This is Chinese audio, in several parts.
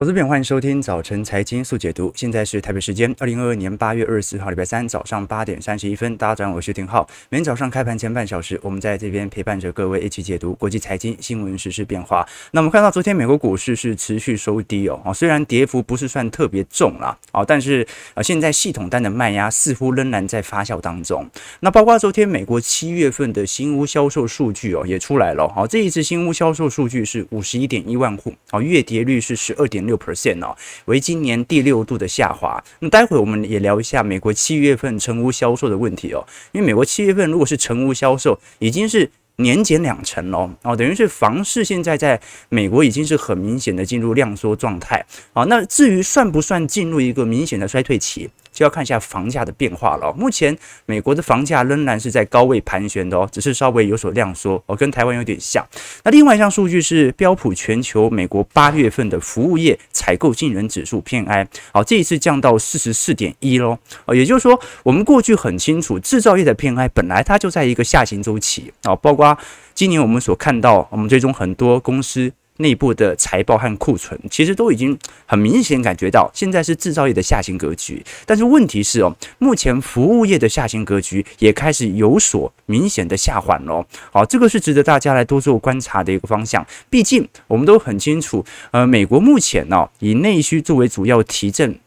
我资篇，欢迎收听早晨财经速解读。现在是台北时间二零二二年八月二十四号礼拜三早上八点三十一分。大家早上好，我是廷浩。每天早上开盘前半小时，我们在这边陪伴着各位一起解读国际财经新闻、时事变化。那我们看到昨天美国股市是持续收低哦，虽然跌幅不是算特别重啦，哦，但是呃，现在系统单的卖压似乎仍然在发酵当中。那包括昨天美国七月份的新屋销售数据哦也出来了，好，这一次新屋销售数据是五十一点一万户，哦，月跌率是十二点六 percent 哦，为今年第六度的下滑。那待会我们也聊一下美国七月份成屋销售的问题哦，因为美国七月份如果是成屋销售，已经是年减两成了哦，等于是房市现在在美国已经是很明显的进入量缩状态啊。那至于算不算进入一个明显的衰退期？就要看一下房价的变化了。目前美国的房价仍然是在高位盘旋的哦，只是稍微有所量缩哦，跟台湾有点像。那另外一项数据是标普全球美国八月份的服务业采购经人指数偏 I，好，这一次降到四十四点一喽。哦，也就是说，我们过去很清楚，制造业的偏 I 本来它就在一个下行周期啊，包括今年我们所看到，我们最终很多公司。内部的财报和库存其实都已经很明显感觉到，现在是制造业的下行格局。但是问题是哦，目前服务业的下行格局也开始有所明显的下缓了。好，这个是值得大家来多做观察的一个方向。毕竟我们都很清楚，呃，美国目前呢，以内需作为主要提振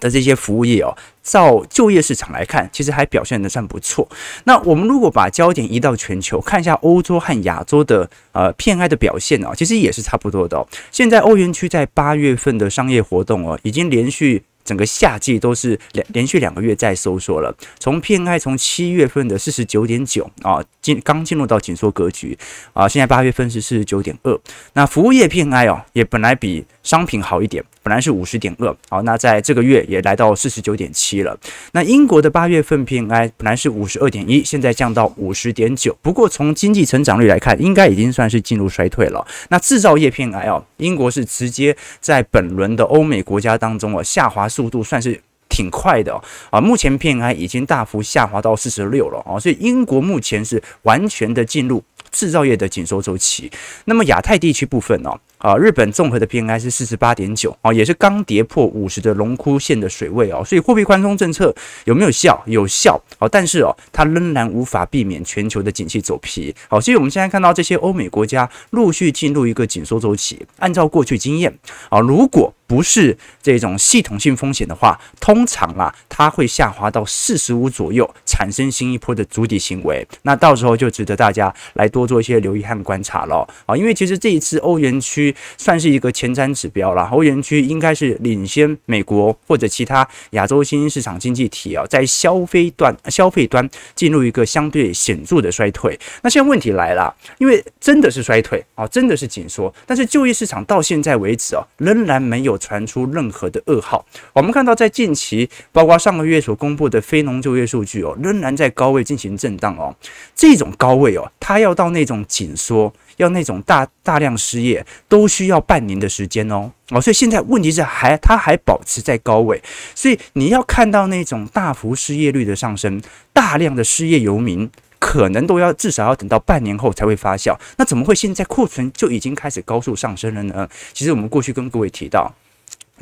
的这些服务业哦。照就业市场来看，其实还表现得算不错。那我们如果把焦点移到全球，看一下欧洲和亚洲的呃 PMI 的表现哦，其实也是差不多的哦。现在欧元区在八月份的商业活动哦，已经连续。整个夏季都是连连续两个月在收缩了。从 PMI 从七月份的四十九点九啊，进刚进入到紧缩格局啊，现在八月份是四十九点二。那服务业 PMI 哦，也本来比商品好一点，本来是五十点二，好，那在这个月也来到四十九点七了。那英国的八月份 PMI 本来是五十二点一，现在降到五十点九。不过从经济成长率来看，应该已经算是进入衰退了。那制造业 PMI 哦，英国是直接在本轮的欧美国家当中哦下滑。速度算是挺快的啊，目前 PMI 已经大幅下滑到四十六了啊，所以英国目前是完全的进入制造业的紧缩周期。那么亚太地区部分呢？啊，日本综合的 PNI 是四十八点九啊，也是刚跌破五十的龙枯线的水位哦，所以货币宽松政策有没有效？有效哦，但是哦，它仍然无法避免全球的景气走皮。好，所以我们现在看到这些欧美国家陆续进入一个紧缩周期。按照过去经验啊，如果不是这种系统性风险的话，通常啊，它会下滑到四十五左右，产生新一波的筑底行为。那到时候就值得大家来多做一些留意和观察了啊，因为其实这一次欧元区算是一个前瞻指标了，欧元区应该是领先美国或者其他亚洲新兴市场经济体啊，在消费端消费端进入一个相对显著的衰退。那现在问题来了，因为真的是衰退啊，真的是紧缩，但是就业市场到现在为止啊，仍然没有。传出任何的噩耗。我们看到，在近期，包括上个月所公布的非农就业数据哦，仍然在高位进行震荡哦。这种高位哦，它要到那种紧缩，要那种大大量失业，都需要半年的时间哦。哦，所以现在问题是还它还保持在高位，所以你要看到那种大幅失业率的上升，大量的失业游民。可能都要至少要等到半年后才会发酵，那怎么会现在库存就已经开始高速上升了呢？其实我们过去跟各位提到，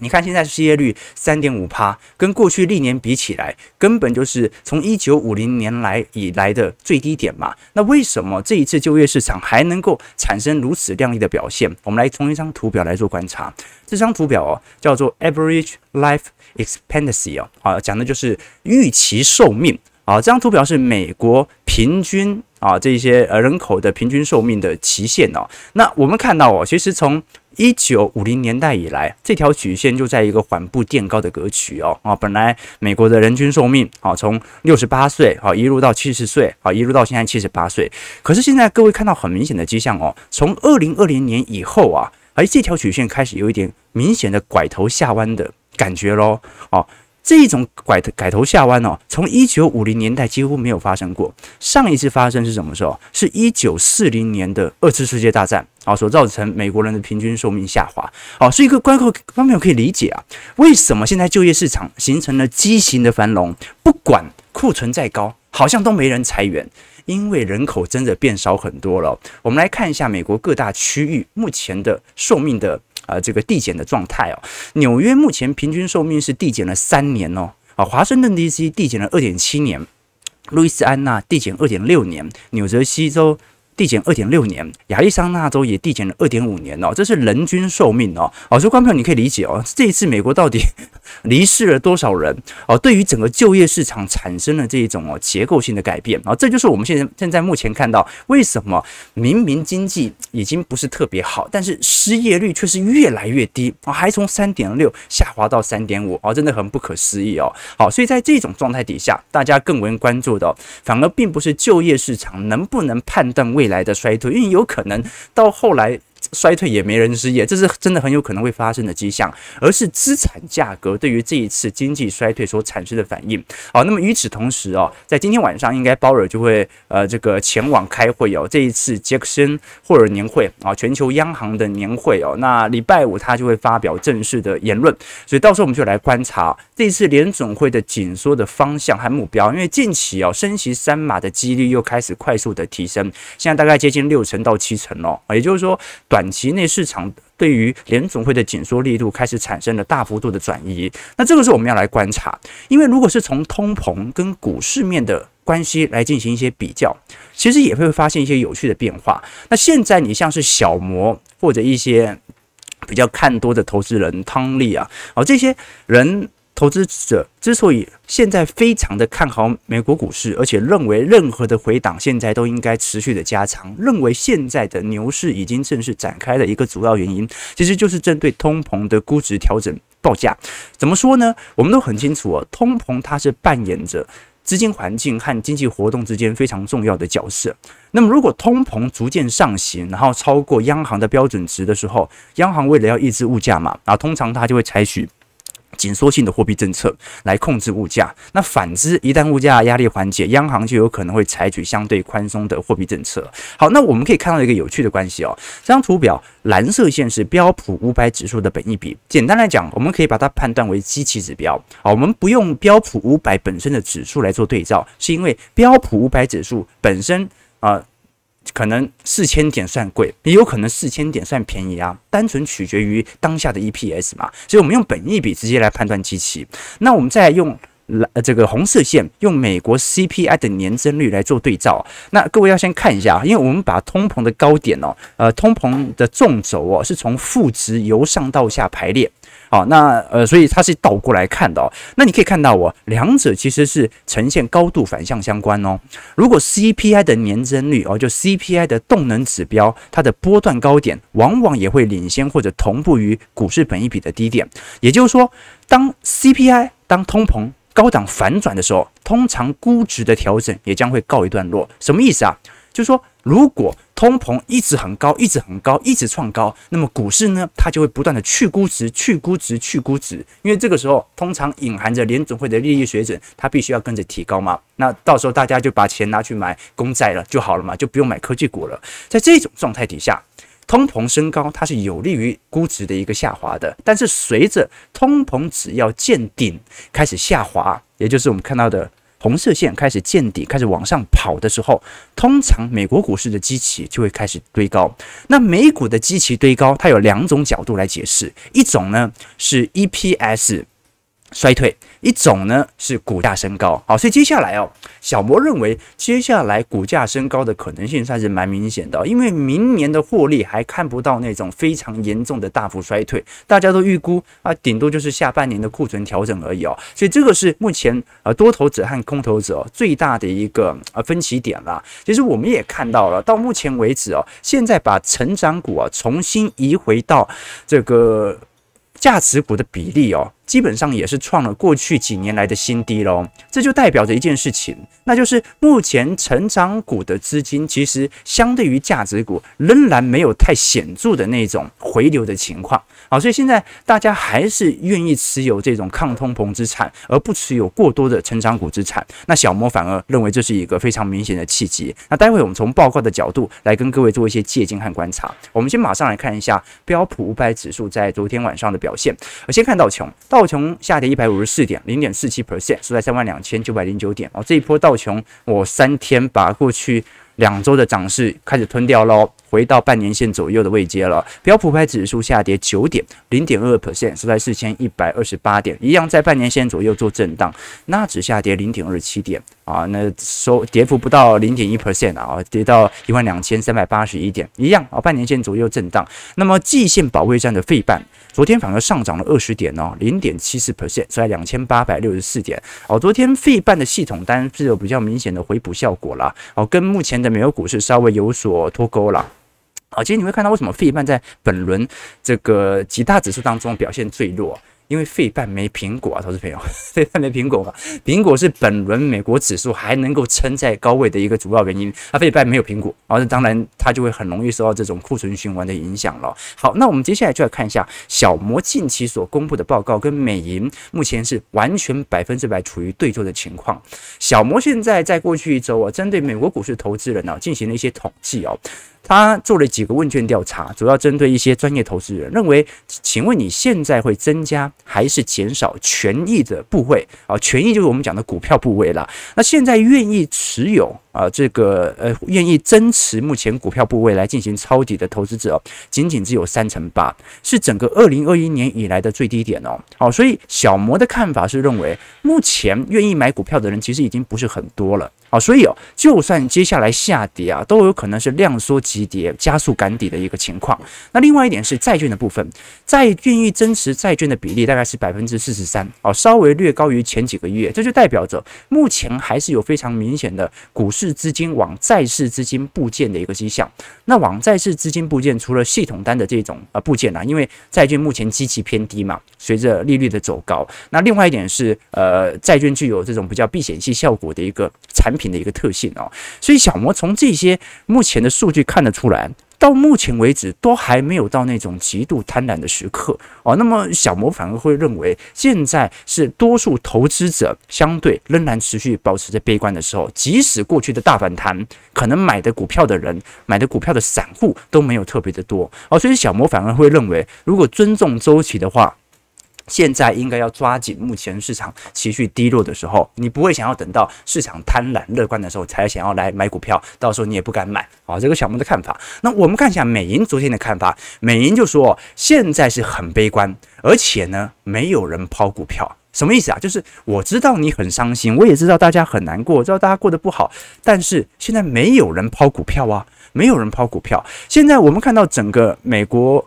你看现在失业率三点五趴，跟过去历年比起来，根本就是从一九五零年来以来的最低点嘛。那为什么这一次就业市场还能够产生如此亮丽的表现？我们来从一张图表来做观察，这张图表哦叫做 Average Life Expectancy 哦，啊讲的就是预期寿命。啊，这张图表是美国平均啊这些呃人口的平均寿命的期限哦。那我们看到哦，其实从一九五零年代以来，这条曲线就在一个缓步垫高的格局哦。啊，本来美国的人均寿命啊从六十八岁啊一路到七十岁啊一路到现在七十八岁。可是现在各位看到很明显的迹象哦，从二零二零年以后啊，哎这条曲线开始有一点明显的拐头下弯的感觉喽。哦。这一种拐头改头下弯哦，从一九五零年代几乎没有发生过。上一次发生是什么时候？是一九四零年的二次世界大战啊，所造成美国人的平均寿命下滑。哦，是一个关口方面可以理解啊，为什么现在就业市场形成了畸形的繁荣？不管库存再高，好像都没人裁员，因为人口真的变少很多了。我们来看一下美国各大区域目前的寿命的。啊这个递减的状态哦。纽约目前平均寿命是递减了三年哦，啊，华盛顿 DC 递减了二点七年，路易斯安那递减二点六年，纽泽西州。递减二点六年，亚利桑那州也递减了二点五年哦，这是人均寿命哦。好，所以观众朋友你可以理解哦，这一次美国到底离世了多少人哦？对于整个就业市场产生了这一种哦结构性的改变啊，这就是我们现在现在目前看到为什么明明经济已经不是特别好，但是失业率却是越来越低啊，还从三点六下滑到三点五哦，真的很不可思议哦。好，所以在这种状态底下，大家更为关注的反而并不是就业市场能不能判断未来的衰退，因为有可能到后来。衰退也没人失业，这是真的很有可能会发生的迹象，而是资产价格对于这一次经济衰退所产生的反应。好，那么与此同时哦，在今天晚上应该鲍尔就会呃这个前往开会哦，这一次杰克森霍尔年会啊，全球央行的年会哦，那礼拜五他就会发表正式的言论，所以到时候我们就来观察这一次联总会的紧缩的方向和目标，因为近期哦升息三码的几率又开始快速的提升，现在大概接近六成到七成哦，也就是说。短短期内市场对于联总会的紧缩力度开始产生了大幅度的转移，那这个时候我们要来观察，因为如果是从通膨跟股市面的关系来进行一些比较，其实也会发现一些有趣的变化。那现在你像是小摩或者一些比较看多的投资人汤力啊，哦这些人。投资者之所以现在非常的看好美国股市，而且认为任何的回档现在都应该持续的加长，认为现在的牛市已经正式展开的一个主要原因，其实就是针对通膨的估值调整报价。怎么说呢？我们都很清楚哦，通膨它是扮演着资金环境和经济活动之间非常重要的角色。那么如果通膨逐渐上行，然后超过央行的标准值的时候，央行为了要抑制物价嘛，啊，通常它就会采取。紧缩性的货币政策来控制物价，那反之，一旦物价压力缓解，央行就有可能会采取相对宽松的货币政策。好，那我们可以看到一个有趣的关系哦。这张图表，蓝色线是标普五百指数的本益比。简单来讲，我们可以把它判断为基期指标。好，我们不用标普五百本身的指数来做对照，是因为标普五百指数本身啊。可能四千点算贵，也有可能四千点算便宜啊，单纯取决于当下的 EPS 嘛，所以我们用本益比直接来判断机器。那我们再用蓝这个红色线，用美国 CPI 的年增率来做对照。那各位要先看一下，因为我们把通膨的高点哦，呃，通膨的纵轴哦，是从负值由上到下排列。好，那呃，所以它是倒过来看的哦。那你可以看到哦，两者其实是呈现高度反向相关哦。如果 CPI 的年增率哦，就 CPI 的动能指标，它的波段高点往往也会领先或者同步于股市本益比的低点。也就是说，当 CPI 当通膨高档反转的时候，通常估值的调整也将会告一段落。什么意思啊？就说，如果通膨一直很高，一直很高，一直创高，那么股市呢，它就会不断的去估值、去估值、去估值，因为这个时候通常隐含着联总会的利率水准，它必须要跟着提高嘛。那到时候大家就把钱拿去买公债了就好了嘛，就不用买科技股了。在这种状态底下，通膨升高，它是有利于估值的一个下滑的。但是随着通膨只要见顶开始下滑，也就是我们看到的。红色线开始见底，开始往上跑的时候，通常美国股市的基期就会开始堆高。那美股的基期堆高，它有两种角度来解释，一种呢是 EPS。衰退一种呢是股价升高，好，所以接下来哦，小摩认为接下来股价升高的可能性算是蛮明显的，因为明年的获利还看不到那种非常严重的大幅衰退，大家都预估啊，顶多就是下半年的库存调整而已哦，所以这个是目前呃多头者和空头者最大的一个呃分歧点啦。其实我们也看到了，到目前为止哦，现在把成长股啊重新移回到这个价值股的比例哦。基本上也是创了过去几年来的新低喽，这就代表着一件事情，那就是目前成长股的资金其实相对于价值股仍然没有太显著的那种回流的情况。好，所以现在大家还是愿意持有这种抗通膨资产，而不持有过多的成长股资产。那小摩反而认为这是一个非常明显的契机。那待会我们从报告的角度来跟各位做一些借鉴和观察。我们先马上来看一下标普五百指数在昨天晚上的表现。我先看道琼。道琼下跌一百五十四点，零点四七 percent，收在三万两千九百零九点。哦，这一波道琼，我三天把过去两周的涨势开始吞掉喽，回到半年线左右的位阶了。标普百指数下跌九点，零点二 percent，收在四千一百二十八点，一样在半年线左右做震荡。纳指下跌零点二七点啊，那收跌幅不到零点一 percent 啊，跌到一万两千三百八十一点，一样啊，半年线左右震荡。那么季线保卫战的费半，昨天反而上涨了二十点哦，零点七四 percent，在两千八百六十四点。哦，昨天费半的系统单是有比较明显的回补效果啦。哦，跟目前的美国股市稍微有所脱钩了。好，其实你会看到为什么费半在本轮这个几大指数当中表现最弱？因为费半没苹果啊，投资朋友，费半没苹果嘛，苹果是本轮美国指数还能够撑在高位的一个主要原因。啊费半没有苹果，然后当然它就会很容易受到这种库存循环的影响了。好，那我们接下来就来看一下小摩近期所公布的报告，跟美银目前是完全百分之百处于对坐的情况。小摩现在在过去一周啊，针对美国股市投资人呢、进行了一些统计哦。他做了几个问卷调查，主要针对一些专业投资人，认为，请问你现在会增加还是减少权益的部位啊？权益就是我们讲的股票部位了。那现在愿意持有啊，这个呃，愿意增持目前股票部位来进行抄底的投资者，仅仅只有三成八，是整个二零二一年以来的最低点哦。好，所以小摩的看法是认为，目前愿意买股票的人其实已经不是很多了。好，所以哦，就算接下来下跌啊，都有可能是量缩急跌，加速赶底的一个情况。那另外一点是债券的部分，债愿意增持债券的比例大概是百分之四十三，哦，稍微略高于前几个月，这就代表着目前还是有非常明显的股市资金往债市资金部件的一个迹象。那往债市资金部件，除了系统单的这种呃部件呢，因为债券目前基期偏低嘛，随着利率的走高，那另外一点是呃，债券具有这种比较避险性效果的一个产品的一个特性哦，所以小摩从这些目前的数据看得出来，到目前为止都还没有到那种极度贪婪的时刻哦。那么小摩反而会认为，现在是多数投资者相对仍然持续保持着悲观的时候，即使过去的大反弹，可能买的股票的人、买的股票的散户都没有特别的多哦。所以小摩反而会认为，如果尊重周期的话。现在应该要抓紧目前市场情绪低落的时候，你不会想要等到市场贪婪乐观的时候才想要来买股票，到时候你也不敢买啊。这个小摩的看法。那我们看一下美银昨天的看法，美银就说现在是很悲观，而且呢没有人抛股票，什么意思啊？就是我知道你很伤心，我也知道大家很难过，知道大家过得不好，但是现在没有人抛股票啊，没有人抛股票。现在我们看到整个美国。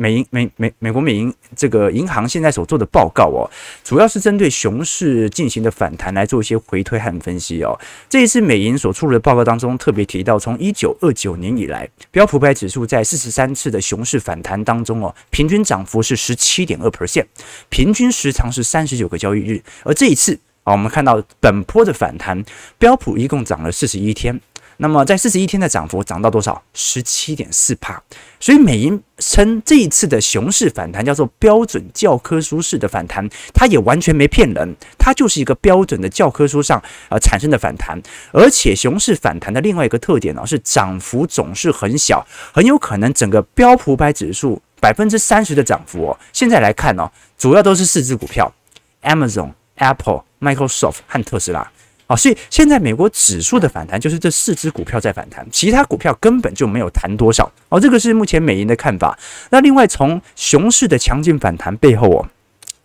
美银美美美国美银这个银行现在所做的报告哦，主要是针对熊市进行的反弹来做一些回推和分析哦。这一次美银所出的报告当中特别提到，从一九二九年以来，标普百指数在四十三次的熊市反弹当中哦，平均涨幅是十七点二 percent，平均时长是三十九个交易日。而这一次啊，我们看到本波的反弹，标普一共涨了四十一天。那么在四十一天的涨幅涨到多少？十七点四帕。所以美银称这一次的熊市反弹叫做标准教科书式的反弹，它也完全没骗人，它就是一个标准的教科书上呃产生的反弹。而且熊市反弹的另外一个特点呢，是涨幅总是很小，很有可能整个标普百指数百分之三十的涨幅哦，现在来看呢，主要都是四只股票：Amazon、Apple、Microsoft 和特斯拉。啊，所以现在美国指数的反弹就是这四只股票在反弹，其他股票根本就没有弹多少。哦，这个是目前美银的看法。那另外从熊市的强劲反弹背后哦。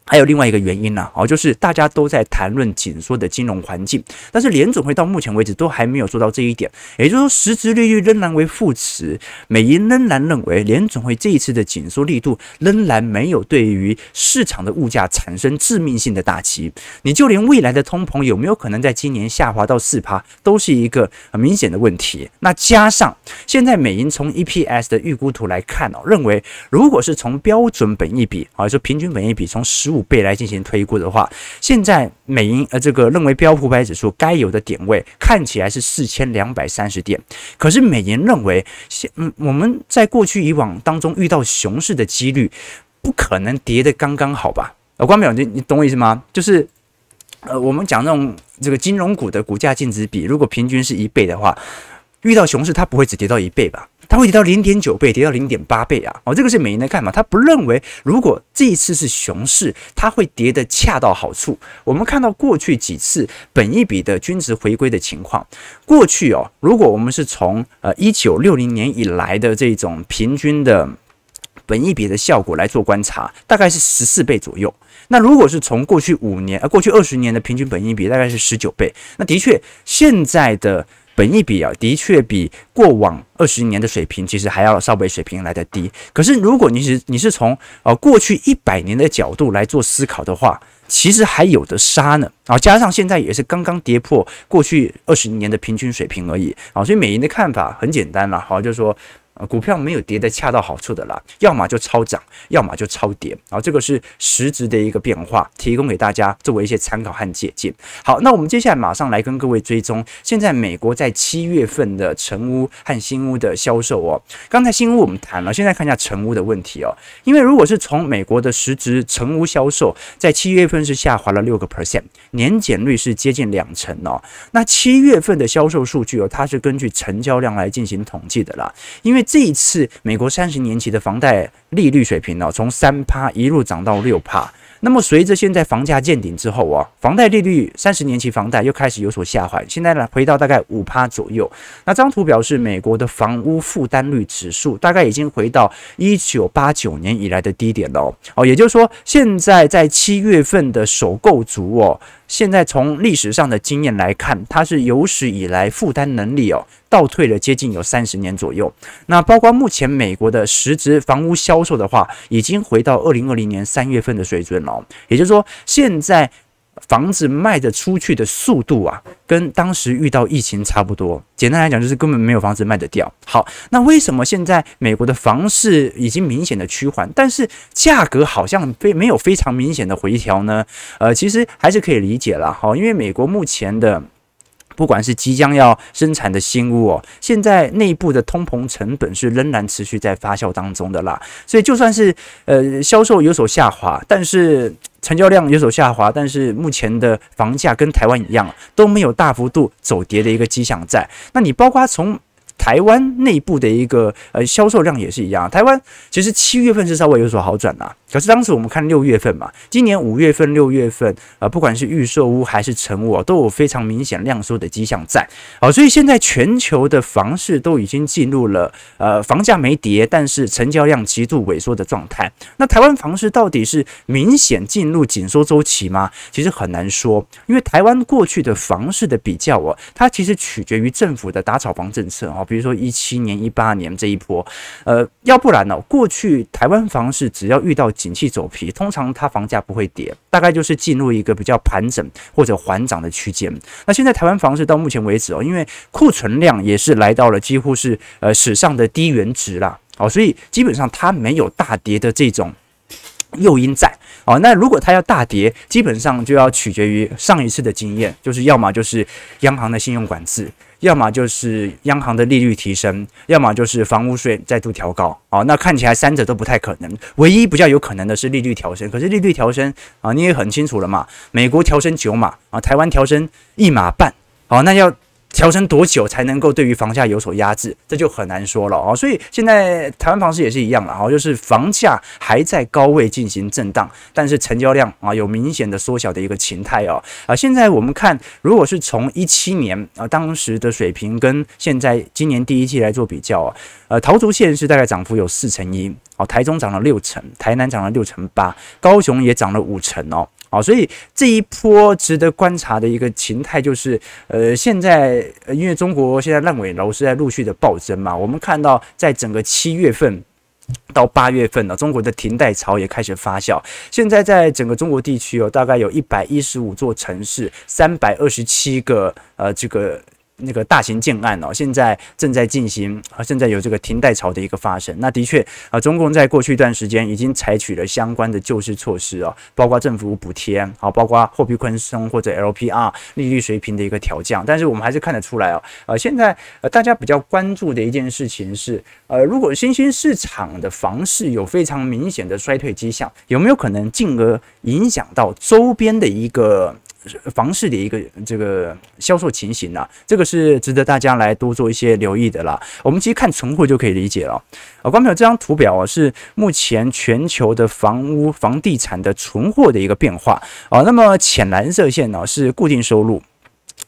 还有另外一个原因呢，哦，就是大家都在谈论紧缩的金融环境，但是联准会到目前为止都还没有做到这一点，也就是说，实质利率仍然为负值，美银仍然认为联准会这一次的紧缩力度仍然没有对于市场的物价产生致命性的打击。你就连未来的通膨有没有可能在今年下滑到四趴，都是一个很明显的问题。那加上现在美银从 EPS 的预估图来看哦，认为如果是从标准本益比啊，说平均本益比从十五倍来进行推估的话，现在美银呃这个认为标普百指数该有的点位看起来是四千两百三十点，可是美银认为现嗯我们在过去以往当中遇到熊市的几率不可能跌得刚刚好吧？呃，关淼，你你懂我意思吗？就是呃我们讲那种这个金融股的股价净值比，如果平均是一倍的话。遇到熊市，它不会只跌到一倍吧？它会跌到零点九倍，跌到零点八倍啊！哦，这个是美银的看法，他不认为如果这一次是熊市，它会跌得恰到好处。我们看到过去几次本一比的均值回归的情况，过去哦，如果我们是从呃一九六零年以来的这种平均的本一比的效果来做观察，大概是十四倍左右。那如果是从过去五年呃过去二十年的平均本一比，大概是十九倍。那的确，现在的。本一比啊，的确比过往二十年的水平其实还要稍微水平来得低。可是如果你是你是从呃过去一百年的角度来做思考的话，其实还有的杀呢。啊，加上现在也是刚刚跌破过去二十年的平均水平而已啊，所以美银的看法很简单了，好，就是说。呃，股票没有跌得恰到好处的啦，要么就超涨，要么就超跌，然后这个是实质的一个变化，提供给大家作为一些参考和借鉴。好，那我们接下来马上来跟各位追踪，现在美国在七月份的成屋和新屋的销售哦。刚才新屋我们谈了，现在看一下成屋的问题哦。因为如果是从美国的实质成屋销售，在七月份是下滑了六个 percent，年减率是接近两成哦。那七月份的销售数据哦，它是根据成交量来进行统计的啦，因为。这一次，美国三十年期的房贷利率水平呢，从三趴一路涨到六趴。那么，随着现在房价见顶之后啊，房贷利率三十年期房贷又开始有所下滑，现在呢回到大概五趴左右。那张图表示，美国的房屋负担率指数大概已经回到一九八九年以来的低点了哦。也就是说，现在在七月份的首购族哦，现在从历史上的经验来看，它是有史以来负担能力哦倒退了接近有三十年左右。那包括目前美国的实质房屋销售的话，已经回到二零二零年三月份的水准了。也就是说，现在房子卖得出去的速度啊，跟当时遇到疫情差不多。简单来讲，就是根本没有房子卖得掉。好，那为什么现在美国的房市已经明显的趋缓，但是价格好像非没有非常明显的回调呢？呃，其实还是可以理解了。哈，因为美国目前的不管是即将要生产的新屋哦，现在内部的通膨成本是仍然持续在发酵当中的啦。所以就算是呃销售有所下滑，但是成交量有所下滑，但是目前的房价跟台湾一样，都没有大幅度走跌的一个迹象在。那你包括从台湾内部的一个呃销售量也是一样，台湾其实七月份是稍微有所好转的。可是当时我们看六月份嘛，今年五月份、六月份，呃，不管是预售屋还是成屋啊，都有非常明显量缩的迹象在。好，所以现在全球的房市都已经进入了呃房价没跌，但是成交量极度萎缩的状态。那台湾房市到底是明显进入紧缩周期吗？其实很难说，因为台湾过去的房市的比较哦，它其实取决于政府的打炒房政策啊，比如说一七年、一八年这一波，呃，要不然呢，过去台湾房市只要遇到景气走皮，通常它房价不会跌，大概就是进入一个比较盘整或者缓涨的区间。那现在台湾房市到目前为止哦，因为库存量也是来到了几乎是呃史上的低原值啦，哦，所以基本上它没有大跌的这种诱因在哦。那如果它要大跌，基本上就要取决于上一次的经验，就是要么就是央行的信用管制。要么就是央行的利率提升，要么就是房屋税再度调高啊。那看起来三者都不太可能，唯一比较有可能的是利率调升。可是利率调升啊，你也很清楚了嘛，美国调升九码啊，台湾调升一码半，好，那要。调升多久才能够对于房价有所压制，这就很难说了哦。所以现在台湾房市也是一样了哈，就是房价还在高位进行震荡，但是成交量啊有明显的缩小的一个形态哦。啊，现在我们看，如果是从一七年啊当时的水平跟现在今年第一季来做比较啊，呃，桃竹县是大概涨幅有四成一，哦，台中涨了六成，台南涨了六成八，高雄也涨了五成哦。好，所以这一波值得观察的一个形态就是，呃，现在因为中国现在烂尾楼是在陆续的暴增嘛，我们看到在整个七月份到八月份呢，中国的停贷潮也开始发酵。现在在整个中国地区哦，大概有一百一十五座城市，三百二十七个呃这个。那个大型建案哦，现在正在进行啊，正在有这个停贷潮的一个发生。那的确啊，中共在过去一段时间已经采取了相关的救市措施哦，包括政府补贴啊，包括货币宽松或者 LPR 利率水平的一个调降。但是我们还是看得出来哦，呃，现在呃大家比较关注的一件事情是，呃，如果新兴市场的房市有非常明显的衰退迹象，有没有可能进而影响到周边的一个？房市的一个这个销售情形呢，这个是值得大家来多做一些留意的啦。我们其实看存货就可以理解了。啊，观众朋友，这张图表啊是目前全球的房屋房地产的存货的一个变化啊。那么浅蓝色线呢是固定收入，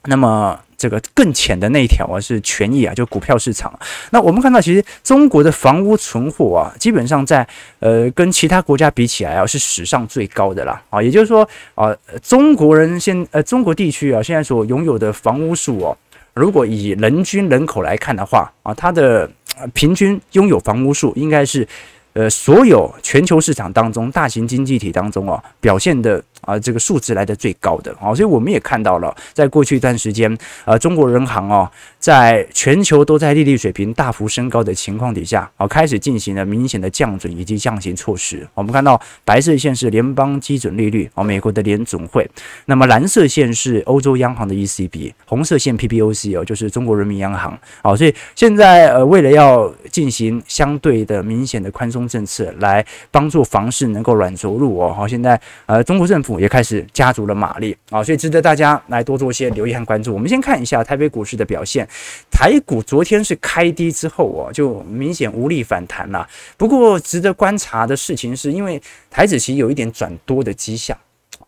那么。这个更浅的那一条啊，是权益啊，就股票市场。那我们看到，其实中国的房屋存货啊，基本上在呃跟其他国家比起来啊，是史上最高的啦啊。也就是说啊，中国人现呃中国地区啊，现在所拥有的房屋数哦，如果以人均人口来看的话啊，它的平均拥有房屋数应该是呃所有全球市场当中大型经济体当中啊表现的。啊，这个数值来的最高的啊，所以我们也看到了，在过去一段时间，呃，中国人行哦，在全球都在利率水平大幅升高的情况底下，啊，开始进行了明显的降准以及降息措施。我们看到白色线是联邦基准利率，啊，美国的联总会；那么蓝色线是欧洲央行的 ECB，红色线 PBOC 哦，就是中国人民央行。啊，所以现在呃，为了要进行相对的明显的宽松政策，来帮助房市能够软着陆哦，好，现在呃，中国政府。也开始加足了马力啊，所以值得大家来多做一些留意和关注。我们先看一下台北股市的表现，台股昨天是开低之后哦，就明显无力反弹了。不过值得观察的事情是，因为台指期有一点转多的迹象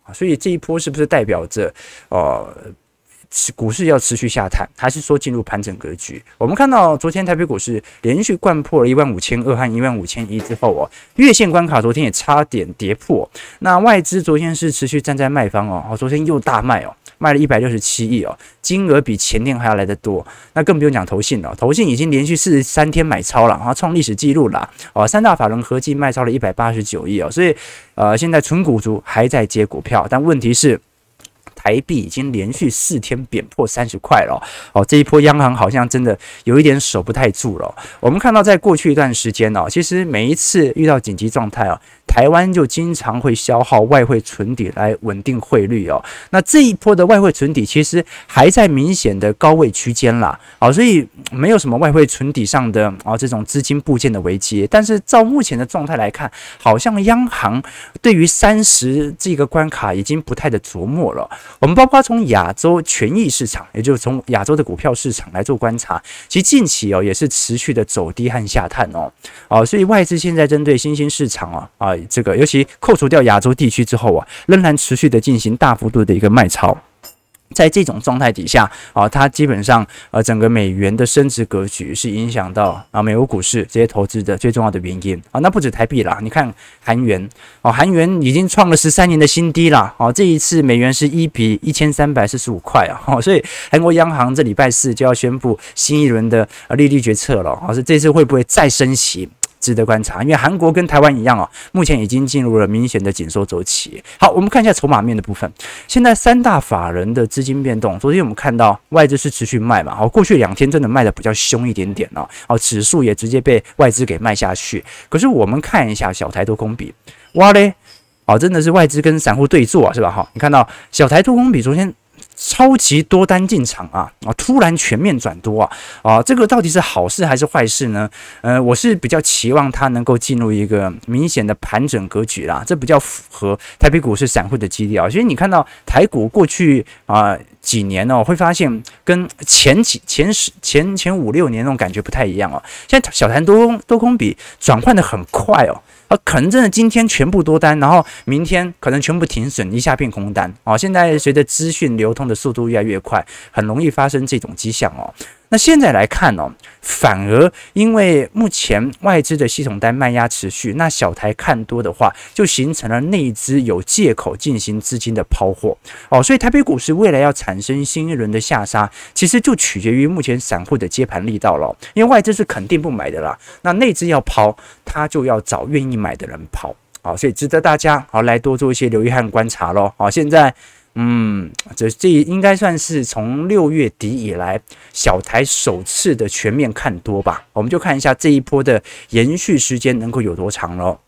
啊，所以这一波是不是代表着呃？股市要持续下探，还是说进入盘整格局？我们看到昨天台北股市连续掼破了一万五千二和一万五千一之后哦，月线关卡昨天也差点跌破。那外资昨天是持续站在卖方哦，昨天又大卖哦，卖了一百六十七亿哦，金额比前天还要来得多。那更不用讲投信了，投信已经连续四十三天买超了，啊，创历史记录了哦，三大法人合计卖超了一百八十九亿哦，所以呃，现在纯股族还在接股票，但问题是。台币已经连续四天贬破三十块了哦，这一波央行好像真的有一点守不太住了。我们看到，在过去一段时间呢，其实每一次遇到紧急状态啊，台湾就经常会消耗外汇存底来稳定汇率哦。那这一波的外汇存底其实还在明显的高位区间啦，啊，所以没有什么外汇存底上的啊这种资金部件的危机。但是照目前的状态来看，好像央行对于三十这个关卡已经不太的琢磨了。我们包括从亚洲权益市场，也就是从亚洲的股票市场来做观察，其实近期哦也是持续的走低和下探哦，哦，所以外资现在针对新兴市场啊啊这个，尤其扣除掉亚洲地区之后啊，仍然持续的进行大幅度的一个卖超。在这种状态底下啊，它基本上呃整个美元的升值格局是影响到啊美国股市这些投资的最重要的原因啊。那不止台币啦，你看韩元哦，韩元已经创了十三年的新低了哦。这一次美元是一比一千三百四十五块啊，哦，所以韩国央行这礼拜四就要宣布新一轮的利率决策了，哦，是这次会不会再升息？值得观察，因为韩国跟台湾一样哦，目前已经进入了明显的紧缩周期。好，我们看一下筹码面的部分。现在三大法人的资金变动，昨天我们看到外资是持续卖嘛，好，过去两天真的卖的比较凶一点点哦，哦，指数也直接被外资给卖下去。可是我们看一下小台多空比，哇嘞，哦，真的是外资跟散户对坐啊，是吧？哈，你看到小台多空比昨天。超级多单进场啊啊！突然全面转多啊啊！这个到底是好事还是坏事呢？呃，我是比较期望它能够进入一个明显的盘整格局啦，这比较符合台北股市散户的基调啊。所以你看到台股过去啊几年呢，会发现跟前几前十前前五六年那种感觉不太一样哦。现在小盘多多空比转换的很快哦。啊，可能真的今天全部多单，然后明天可能全部停损，一下变空单哦！现在随着资讯流通的速度越来越快，很容易发生这种迹象哦。那现在来看哦，反而因为目前外资的系统单卖压持续，那小台看多的话，就形成了内资有借口进行资金的抛货。哦，所以台北股市未来要产生新一轮的下杀，其实就取决于目前散户的接盘力道了，因为外资是肯定不买的啦，那内资要抛，他就要找愿意买的人抛，好，所以值得大家好来多做一些留意和观察喽，好，现在。嗯，这这应该算是从六月底以来小台首次的全面看多吧。我们就看一下这一波的延续时间能够有多长喽。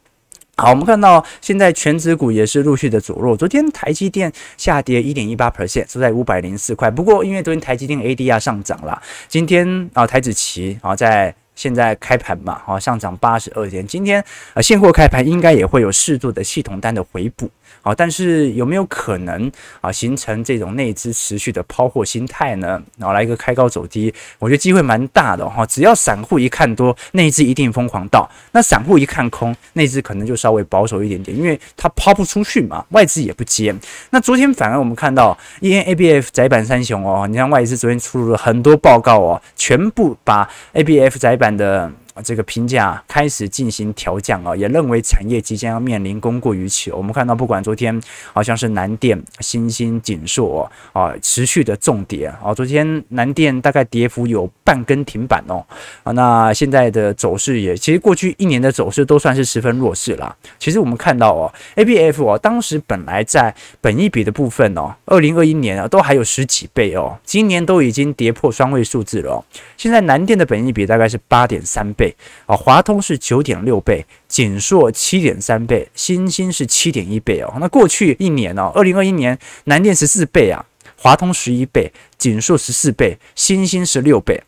好，我们看到现在全指股也是陆续的走弱。昨天台积电下跌一点一八 percent，收在五百零四块。不过因为昨天台积电 ADR 上涨了，今天啊台指期啊在。现在开盘嘛，啊，上涨八十二点，今天呃现货开盘应该也会有适度的系统单的回补。好，但是有没有可能啊形成这种内资持续的抛货心态呢？然后来一个开高走低，我觉得机会蛮大的哈。只要散户一看多，内资一定疯狂倒；那散户一看空，内资可能就稍微保守一点点，因为它抛不出去嘛，外资也不接。那昨天反而我们看到，因为 ABF 载板三雄哦，你看外资昨天出了很多报告哦，全部把 ABF 载板的。这个评价开始进行调降啊，也认为产业即将要面临供过于求。我们看到，不管昨天好像是南电、新兴、景硕啊，持续的重跌啊。昨天南电大概跌幅有半根停板哦啊。那现在的走势也，其实过去一年的走势都算是十分弱势了。其实我们看到哦，ABF 哦，当时本来在本益比的部分哦，二零二一年啊都还有十几倍哦，今年都已经跌破双位数字了。现在南电的本益比大概是八点三倍。啊，华通是九点六倍，景硕七点三倍，新兴是七点一倍哦。那过去一年哦，二零二一年南电十四倍啊，华通十一倍，景硕十四倍，新兴十六倍。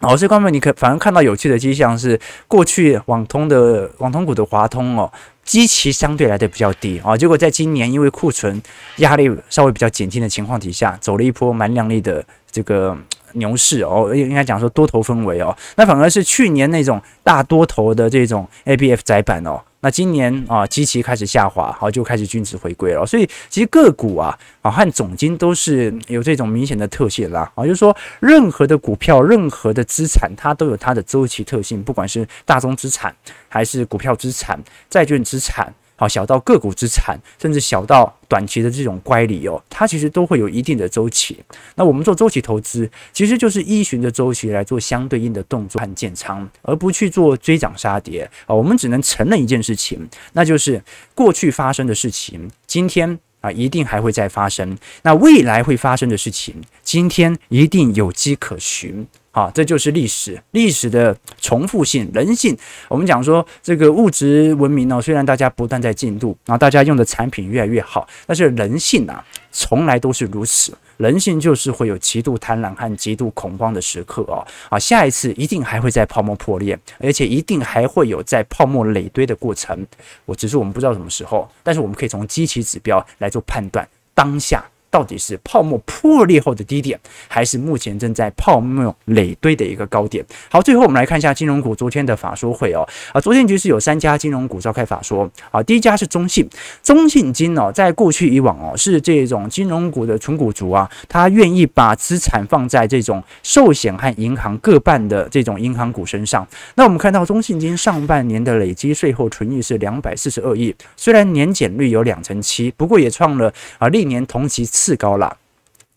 哦，这方面你可反而看到有趣的迹象是，过去网通的网通股的华通哦，基期相对来的比较低啊，结果在今年因为库存压力稍微比较减轻的情况底下，走了一波蛮亮丽的这个。牛市哦，应该讲说多头氛围哦，那反而是去年那种大多头的这种 ABF 窄板哦，那今年啊基期开始下滑，好就开始均值回归了，所以其实个股啊啊和总金都是有这种明显的特性啦啊，就是说任何的股票、任何的资产，它都有它的周期特性，不管是大宗资产还是股票资产、债券资产。好，小到个股资产，甚至小到短期的这种乖离哦，它其实都会有一定的周期。那我们做周期投资，其实就是依循着周期来做相对应的动作和建仓，而不去做追涨杀跌啊。我们只能承认一件事情，那就是过去发生的事情，今天啊一定还会再发生。那未来会发生的事情，今天一定有迹可循。好，这就是历史，历史的重复性，人性。我们讲说，这个物质文明呢，虽然大家不断在进步，然后大家用的产品越来越好，但是人性啊，从来都是如此。人性就是会有极度贪婪和极度恐慌的时刻哦。啊，下一次一定还会在泡沫破裂，而且一定还会有在泡沫累堆的过程。我只是我们不知道什么时候，但是我们可以从机器指标来做判断，当下。到底是泡沫破裂后的低点，还是目前正在泡沫累堆的一个高点？好，最后我们来看一下金融股昨天的法说会哦。啊，昨天其实有三家金融股召开法说啊。第一家是中信，中信金哦，在过去以往哦，是这种金融股的存股族啊，他愿意把资产放在这种寿险和银行各半的这种银行股身上。那我们看到中信金上半年的累积税后纯益是两百四十二亿，虽然年减率有两成七，不过也创了啊历年同期。次高了，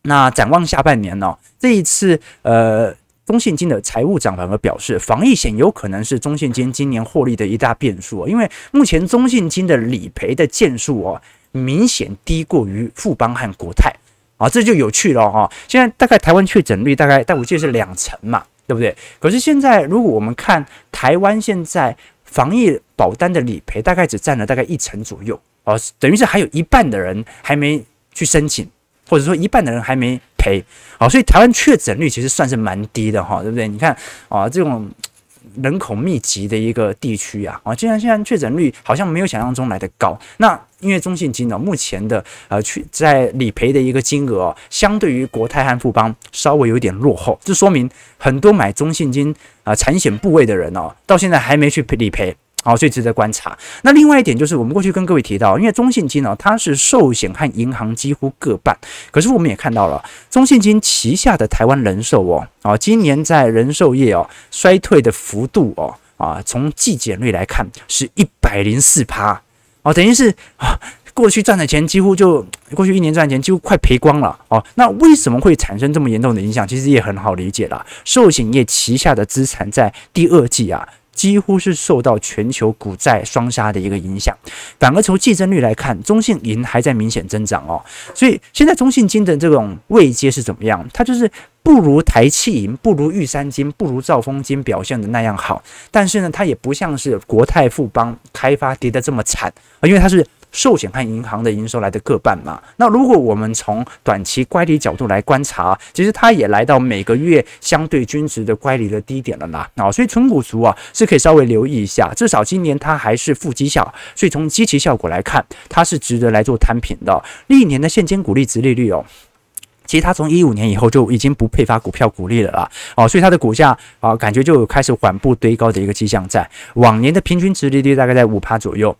那展望下半年呢、这一次，呃，中信金的财务长反而表示，防疫险有可能是中信金今年获利的一大变数，因为目前中信金的理赔的件数哦，明显低过于富邦和国泰啊，这就有趣了哈。现在大概台湾确诊率大概，但我记得是两成嘛，对不对？可是现在如果我们看台湾现在防疫保单的理赔，大概只占了大概一成左右哦，等于是还有一半的人还没去申请。或者说一半的人还没赔，好，所以台湾确诊率其实算是蛮低的哈，对不对？你看啊，这种人口密集的一个地区啊，啊，竟然现在确诊率好像没有想象中来的高，那因为中信金呢，目前的呃去在理赔的一个金额，相对于国泰和富邦稍微有点落后，这说明很多买中信金啊产险部位的人哦，到现在还没去理赔。好，所以值得观察。那另外一点就是，我们过去跟各位提到，因为中信金呢，它是寿险和银行几乎各半。可是我们也看到了，中信金旗下的台湾人寿哦，啊，今年在人寿业哦衰退的幅度哦，啊，从季减率来看是一百零四趴哦，等于是啊，过去赚的钱几乎就过去一年赚的钱几乎快赔光了哦。那为什么会产生这么严重的影响？其实也很好理解啦。寿险业旗下的资产在第二季啊。几乎是受到全球股债双杀的一个影响，反而从竞争率来看，中信银还在明显增长哦。所以现在中信金的这种位阶是怎么样？它就是不如台气银、不如玉山金、不如兆丰金表现的那样好，但是呢，它也不像是国泰富邦开发跌得这么惨啊，因为它是寿险和银行的营收来的各半嘛。那如果我们从短期乖离角度来观察，其实它也来到每个月相对均值的乖离的低点了啦。啊，所以存股族啊是可以稍微留意一下，至少今年它还是负绩效，所以从基期效果来看，它是值得来做摊平的。历年的现金股利值利率哦。其实它从一五年以后就已经不配发股票股利了啦，哦，所以它的股价啊，感觉就有开始缓步堆高的一个迹象在。往年的平均值利率大概在五趴左右，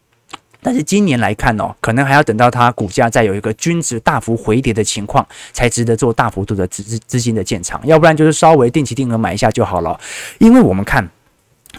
但是今年来看哦，可能还要等到它股价再有一个均值大幅回跌的情况，才值得做大幅度的资资资金的建仓，要不然就是稍微定期定额买一下就好了，因为我们看。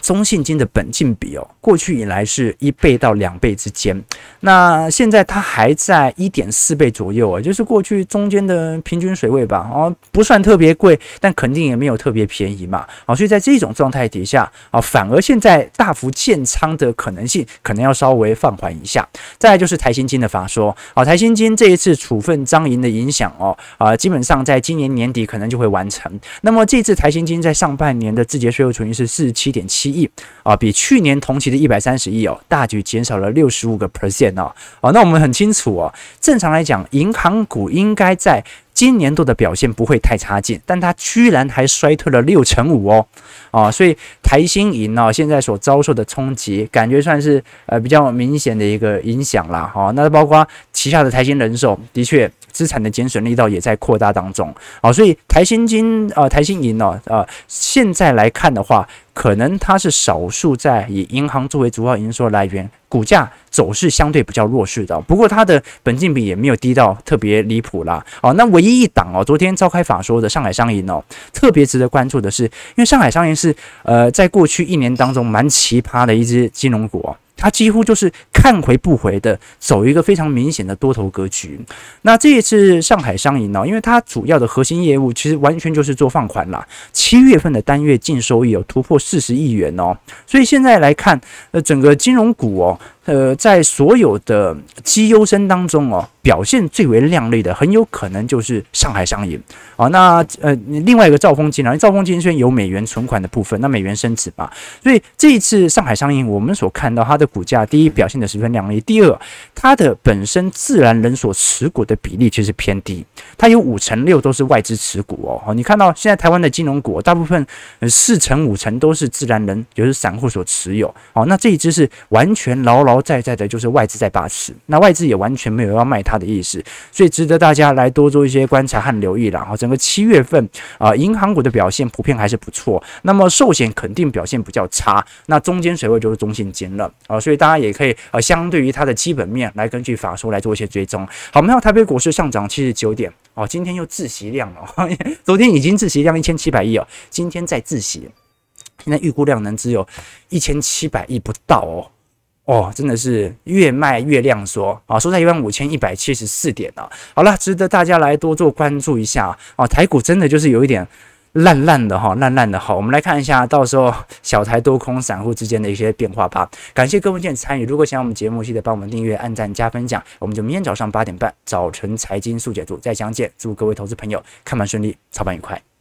中信金的本金比哦，过去以来是一倍到两倍之间，那现在它还在一点四倍左右啊，就是过去中间的平均水位吧，哦，不算特别贵，但肯定也没有特别便宜嘛，啊，所以在这种状态底下啊，反而现在大幅建仓的可能性可能要稍微放缓一下。再来就是台新金的法说，啊，台新金这一次处分张银的影响哦，啊，基本上在今年年底可能就会完成。那么这次台新金在上半年的自结税后存益是四十七点七。七亿啊，比去年同期的一百三十亿哦，大举减少了六十五个 percent 哦。哦，那我们很清楚哦，正常来讲，银行股应该在今年度的表现不会太差劲，但它居然还衰退了六成五哦。啊，所以台新银呢，现在所遭受的冲击，感觉算是呃比较明显的一个影响啦。哈，那包括旗下的台新人寿，的确。资产的减损力道也在扩大当中啊，所以台新金啊、台新银呢，呃，现在来看的话，可能它是少数在以银行作为主要营收来源，股价走势相对比较弱势的。不过它的本金比也没有低到特别离谱啦。哦，那唯一一档哦，昨天召开法说的上海商银哦，特别值得关注的是，因为上海商银是呃，在过去一年当中蛮奇葩的一只金融股哦。它几乎就是看回不回的走一个非常明显的多头格局。那这一次上海商银呢，因为它主要的核心业务其实完全就是做放款啦。七月份的单月净收益有突破四十亿元哦，所以现在来看，呃，整个金融股哦。呃，在所有的绩优生当中哦，表现最为亮丽的，很有可能就是上海商银啊。那呃，另外一个兆丰金啊，兆丰金虽然有美元存款的部分，那美元升值嘛，所以这一次上海商银，我们所看到它的股价，第一表现的十分亮丽，第二，它的本身自然人所持股的比例其实偏低，它有五成六都是外资持股哦。你看到现在台湾的金融股，大部分四成五成都是自然人，就是散户所持有哦。那这一支是完全牢牢。在在的就是外资在把持，那外资也完全没有要卖它的意思，所以值得大家来多做一些观察和留意了。然后整个七月份啊，银行股的表现普遍还是不错，那么寿险肯定表现比较差，那中间水位就是中性金了。啊，所以大家也可以呃，相对于它的基本面来根据法说来做一些追踪。好，我们看台北股市上涨七十九点。哦，今天又自息量了，昨天已经自息量一千七百亿哦，今天再自息，现在预估量能只有一千七百亿不到哦。哦，真的是越卖越量缩啊，收在一万五千一百七十四点了。好了，值得大家来多做关注一下啊。台股真的就是有一点烂烂的哈，烂烂的。好，我们来看一下，到时候小台多空散户之间的一些变化吧。感谢各位今天参与，如果想要我们节目，记得帮我们订阅、按赞、加分享。我们就明天早上八点半早晨财经速解读再相见。祝各位投资朋友看盘顺利，操盘愉快。